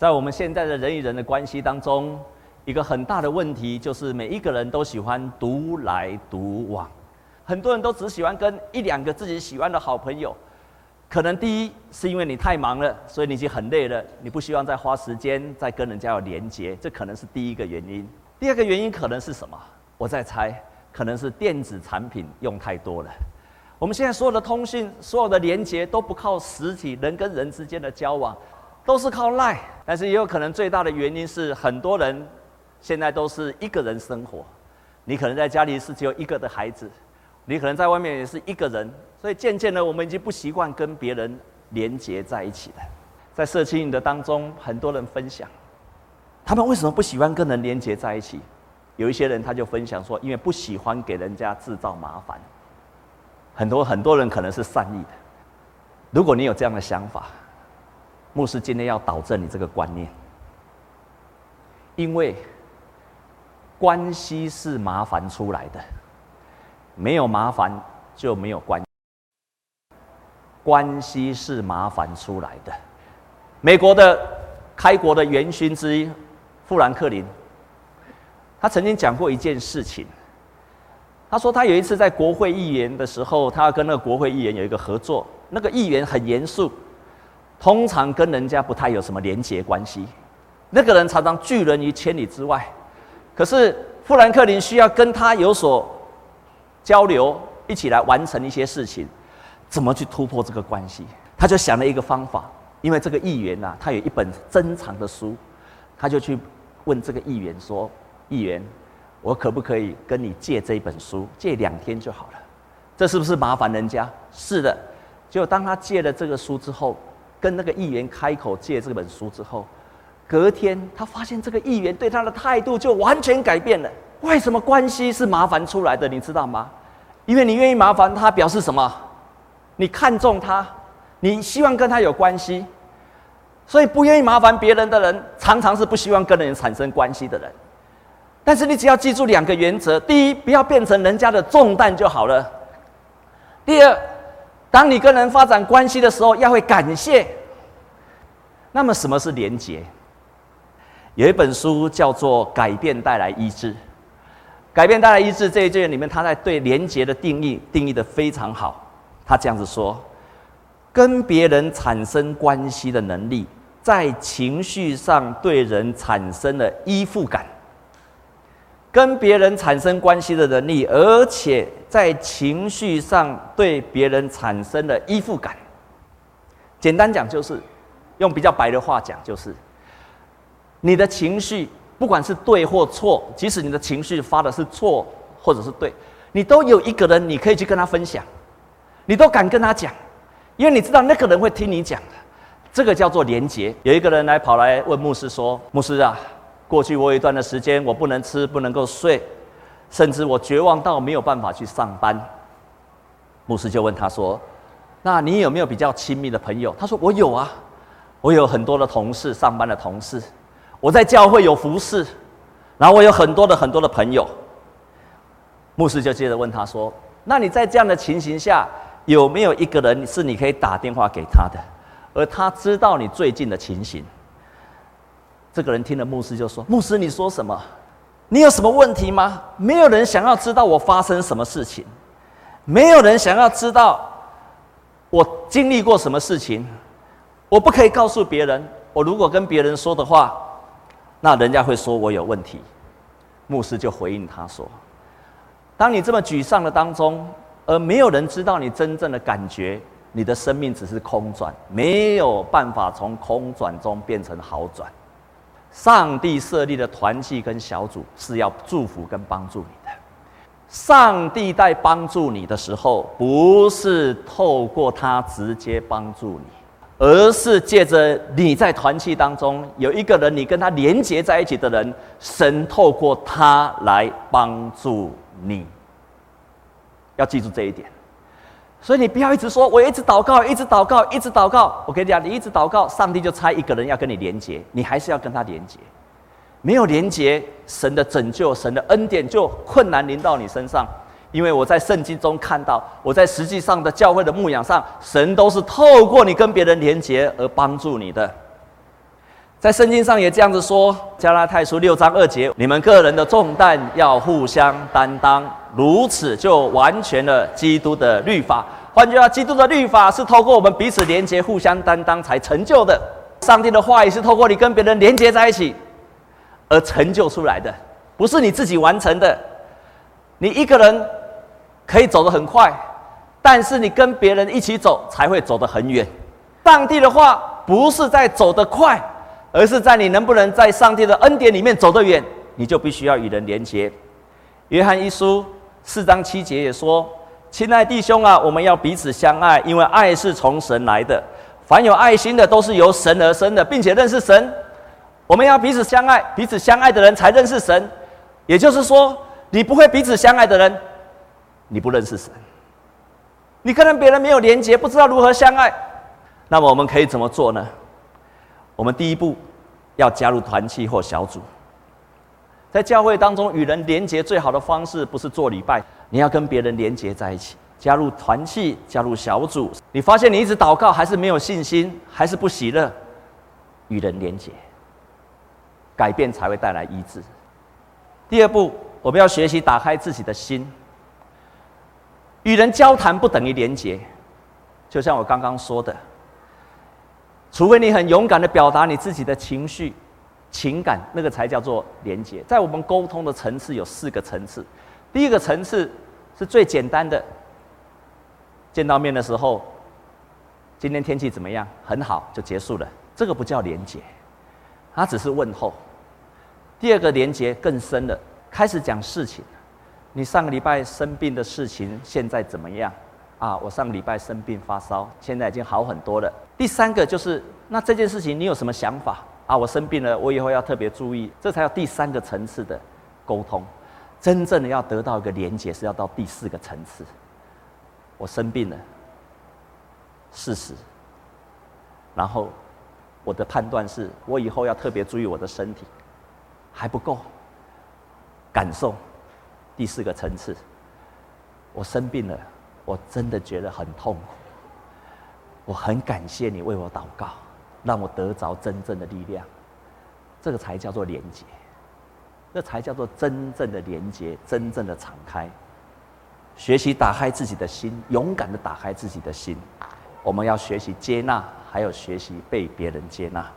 在我们现在的人与人的关系当中，一个很大的问题就是每一个人都喜欢独来独往，很多人都只喜欢跟一两个自己喜欢的好朋友。可能第一是因为你太忙了，所以你已经很累了，你不希望再花时间再跟人家有连接，这可能是第一个原因。第二个原因可能是什么？我在猜，可能是电子产品用太多了。我们现在所有的通讯、所有的连接都不靠实体人跟人之间的交往，都是靠赖。但是也有可能最大的原因是，很多人现在都是一个人生活。你可能在家里是只有一个的孩子，你可能在外面也是一个人。所以渐渐的，我们已经不习惯跟别人连接在一起了。在社区的当中，很多人分享，他们为什么不喜欢跟人连接在一起？有一些人他就分享说，因为不喜欢给人家制造麻烦。很多很多人可能是善意的。如果你有这样的想法，牧师今天要导正你这个观念，因为关系是麻烦出来的，没有麻烦就没有关。关系是麻烦出来的。美国的开国的元勋之一富兰克林，他曾经讲过一件事情。他说他有一次在国会议员的时候，他要跟那个国会议员有一个合作。那个议员很严肃，通常跟人家不太有什么连结关系。那个人常常拒人于千里之外。可是富兰克林需要跟他有所交流，一起来完成一些事情。怎么去突破这个关系？他就想了一个方法，因为这个议员呐，他有一本珍藏的书，他就去问这个议员说：“议员，我可不可以跟你借这本书？借两天就好了，这是不是麻烦人家？”是的。就当他借了这个书之后，跟那个议员开口借这本书之后，隔天他发现这个议员对他的态度就完全改变了。为什么关系是麻烦出来的？你知道吗？因为你愿意麻烦他，表示什么？你看重他，你希望跟他有关系，所以不愿意麻烦别人的人，常常是不希望跟人产生关系的人。但是你只要记住两个原则：第一，不要变成人家的重担就好了；第二，当你跟人发展关系的时候，要会感谢。那么，什么是连结？有一本书叫做《改变带来医治》，《改变带来医治》这一卷里面，他在对连结的定义定义得非常好。他这样子说：“跟别人产生关系的能力，在情绪上对人产生了依附感。跟别人产生关系的能力，而且在情绪上对别人产生了依附感。简单讲就是，用比较白的话讲就是，你的情绪不管是对或错，即使你的情绪发的是错或者是对，你都有一个人你可以去跟他分享。”你都敢跟他讲，因为你知道那个人会听你讲的，这个叫做连结。有一个人来跑来问牧师说：“牧师啊，过去我有一段的时间我不能吃，不能够睡，甚至我绝望到没有办法去上班。”牧师就问他说：“那你有没有比较亲密的朋友？”他说：“我有啊，我有很多的同事，上班的同事，我在教会有服侍，然后我有很多的很多的朋友。”牧师就接着问他说：“那你在这样的情形下？”有没有一个人是你可以打电话给他的，而他知道你最近的情形？这个人听了牧师就说：“牧师，你说什么？你有什么问题吗？没有人想要知道我发生什么事情，没有人想要知道我经历过什么事情。我不可以告诉别人，我如果跟别人说的话，那人家会说我有问题。”牧师就回应他说：“当你这么沮丧的当中。”而没有人知道你真正的感觉，你的生命只是空转，没有办法从空转中变成好转。上帝设立的团契跟小组是要祝福跟帮助你的。上帝在帮助你的时候，不是透过他直接帮助你，而是借着你在团契当中有一个人，你跟他连结在一起的人，神透过他来帮助你。要记住这一点，所以你不要一直说，我一直祷告，一直祷告，一直祷告。我跟你讲，你一直祷告，上帝就差一个人要跟你连结，你还是要跟他连结。没有连结，神的拯救、神的恩典就困难临到你身上。因为我在圣经中看到，我在实际上的教会的牧养上，神都是透过你跟别人连结而帮助你的。在圣经上也这样子说，《加拉太书》六章二节：你们个人的重担要互相担当，如此就完全了基督的律法。换句话，基督的律法是透过我们彼此连接、互相担当才成就的。上帝的话语是透过你跟别人连接在一起而成就出来的，不是你自己完成的。你一个人可以走得很快，但是你跟别人一起走才会走得很远。上帝的话不是在走得快，而是在你能不能在上帝的恩典里面走得远，你就必须要与人连接。约翰一书四章七节也说。亲爱弟兄啊，我们要彼此相爱，因为爱是从神来的。凡有爱心的，都是由神而生的，并且认识神。我们要彼此相爱，彼此相爱的人才认识神。也就是说，你不会彼此相爱的人，你不认识神。你可能别人没有连接，不知道如何相爱。那么我们可以怎么做呢？我们第一步要加入团契或小组。在教会当中，与人连接最好的方式不是做礼拜。你要跟别人连结在一起，加入团契，加入小组。你发现你一直祷告还是没有信心，还是不喜乐，与人连结，改变才会带来医治。第二步，我们要学习打开自己的心。与人交谈不等于连结，就像我刚刚说的，除非你很勇敢的表达你自己的情绪、情感，那个才叫做连结。在我们沟通的层次有四个层次。第一个层次是最简单的，见到面的时候，今天天气怎么样？很好，就结束了。这个不叫连结，它只是问候。第二个连结更深了，开始讲事情。你上个礼拜生病的事情现在怎么样？啊，我上个礼拜生病发烧，现在已经好很多了。第三个就是，那这件事情你有什么想法？啊，我生病了，我以后要特别注意。这才有第三个层次的沟通。真正的要得到一个连接，是要到第四个层次。我生病了，事实，然后我的判断是我以后要特别注意我的身体，还不够。感受，第四个层次，我生病了，我真的觉得很痛苦。我很感谢你为我祷告，让我得着真正的力量。这个才叫做连结。这才叫做真正的连接，真正的敞开。学习打开自己的心，勇敢的打开自己的心。我们要学习接纳，还有学习被别人接纳。